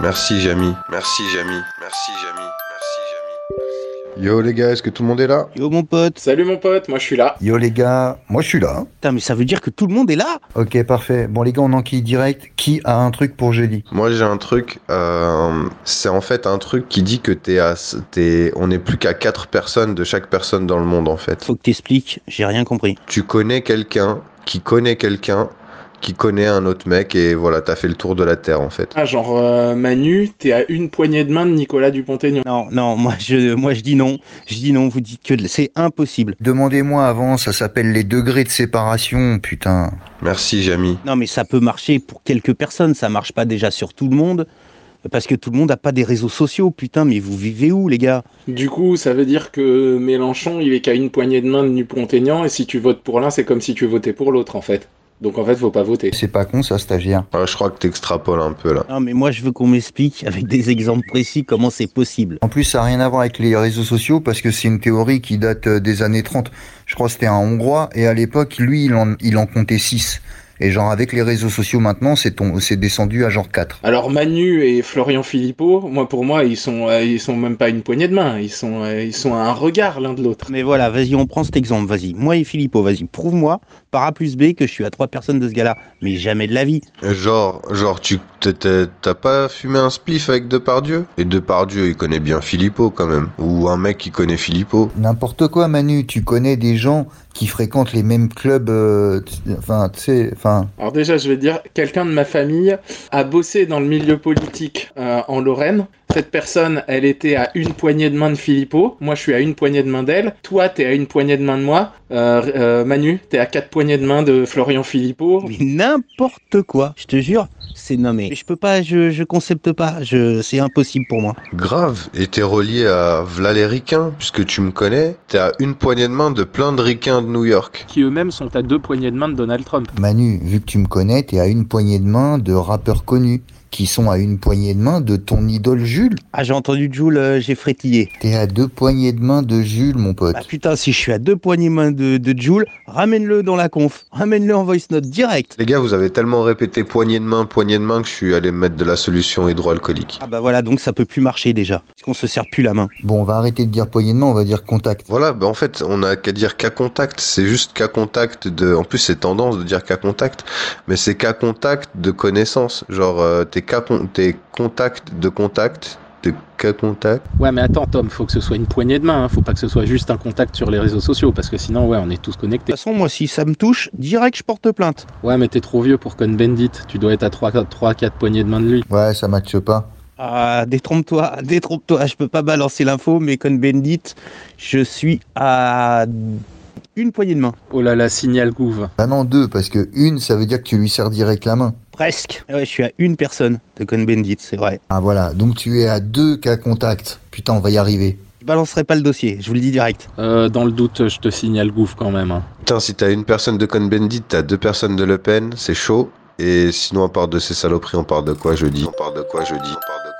Merci, Jamy. Merci, Jamy. Merci, Jamy. Merci, Jamy. Yo, les gars, est-ce que tout le monde est là? Yo mon pote. Salut mon pote, moi je suis là. Yo les gars, moi je suis là. Putain, mais ça veut dire que tout le monde est là? Ok, parfait. Bon les gars, on enquille direct. Qui a un truc pour jeudi Moi, j'ai un truc. euh, c'est en fait un truc qui dit que t'es à. T'es, on n'est plus qu'à 4 personnes de chaque personne dans le monde, en fait. Faut que t'expliques, j'ai rien compris. Tu connais quelqu'un qui connaît quelqu'un qui connaît un autre mec et voilà, t'as fait le tour de la Terre, en fait. Ah, genre euh, Manu, t'es à une poignée de main de Nicolas Dupont-Aignan. Non, non, moi je, moi je dis non. Je dis non, vous dites que c'est impossible. Demandez-moi avant, ça s'appelle les degrés de séparation, putain. Merci, Jamy. Non, mais ça peut marcher pour quelques personnes, ça marche pas déjà sur tout le monde. Parce que tout le monde n'a pas des réseaux sociaux, putain, mais vous vivez où, les gars? Du coup, ça veut dire que Mélenchon, il est qu'à une poignée de main de Dupont-Aignan, et si tu votes pour l'un, c'est comme si tu votais pour l'autre, en fait. Donc en fait, faut pas voter. C'est pas con ça, stagiaire. Ah, je crois que t'extrapoles un peu là. Non, mais moi je veux qu'on m'explique avec des exemples précis comment c'est possible. En plus, ça n'a rien à voir avec les réseaux sociaux parce que c'est une théorie qui date euh, des années 30. Je crois que c'était un Hongrois et à l'époque, lui, il en, il en comptait 6. Et genre avec les réseaux sociaux maintenant, c'est ton- c'est descendu à genre 4. Alors Manu et Florian Philippot, moi pour moi, ils sont, euh, ils sont même pas à une poignée de main, ils sont, euh, ils sont à un regard l'un de l'autre. Mais voilà, vas-y, on prend cet exemple, vas-y. Moi et Philippot, vas-y, prouve-moi par A plus B que je suis à trois personnes de ce gars-là. Mais jamais de la vie. Genre, genre, tu t'as pas fumé un spliff avec Depardieu? Et Depardieu, il connaît bien Philippot quand même. Ou un mec qui connaît Philippot. N'importe quoi, Manu. Tu connais des gens qui fréquentent les mêmes clubs. euh, Enfin, tu sais, enfin. Alors déjà, je vais dire, quelqu'un de ma famille a bossé dans le milieu politique euh, en Lorraine. Cette personne, elle était à une poignée de main de Philippot. Moi, je suis à une poignée de main d'elle. Toi, t'es à une poignée de main de moi. Euh, euh, Manu, t'es à quatre poignées de main de Florian Philippot. Mais n'importe quoi, je te jure. C'est nommé. Je peux pas, je, je concepte pas. Je, c'est impossible pour moi. Grave. Et t'es relié à ricains, puisque tu me connais. T'es à une poignée de main de plein de ricains de New York. Qui eux-mêmes sont à deux poignées de main de Donald Trump. Manu, vu que tu me connais, t'es à une poignée de main de rappeurs connus qui sont à une poignée de main de ton idole Jules. Ah, j'ai entendu Jules, euh, j'ai frétillé. T'es à deux poignées de main de Jules, mon pote. Ah putain, si je suis à deux poignées main de, de Jules, ramène-le dans la conf. Ramène-le en voice note direct. Les gars, vous avez tellement répété poignée de main, poignée de main que je suis allé me mettre de la solution hydroalcoolique. Ah bah voilà, donc ça peut plus marcher déjà. Parce qu'on se serre plus la main. Bon, on va arrêter de dire poignée de main, on va dire contact. Voilà, bah en fait, on a qu'à dire cas contact. C'est juste cas contact de. En plus, c'est tendance de dire cas contact, mais c'est cas contact de connaissance. Genre, euh, t'es cas con- t'es contact de contact, t'es cas contact. Ouais, mais attends, Tom, faut que ce soit une poignée de main. Hein. Faut pas que ce soit juste un contact sur les réseaux sociaux, parce que sinon, ouais, on est tous De connectés. toute façon, moi, si ça me touche, direct, je porte plainte. Ouais, mais t'es trop vieux pour Cohn-Bendit. Tu dois être à 3-4 poignées de main de lui. Ouais, ça matche pas. Ah, détrompe-toi, détrompe-toi. Je peux pas balancer l'info, mais Con Bendit, je suis à une poignée de main. Oh là là, signal gouve. Bah non, deux, parce que une, ça veut dire que tu lui sers direct la main. Presque. Ouais, je suis à une personne de Con Bendit, c'est vrai. Ah voilà, donc tu es à deux cas contact. Putain, on va y arriver. Je balancerai pas le dossier, je vous le dis direct. Euh, dans le doute, je te signale gouve quand même. hein. Putain, si t'as une personne de Cohn-Bendit, t'as deux personnes de Le Pen, c'est chaud. Et sinon, on part de ces saloperies, on part de quoi jeudi? On part de quoi jeudi? On part de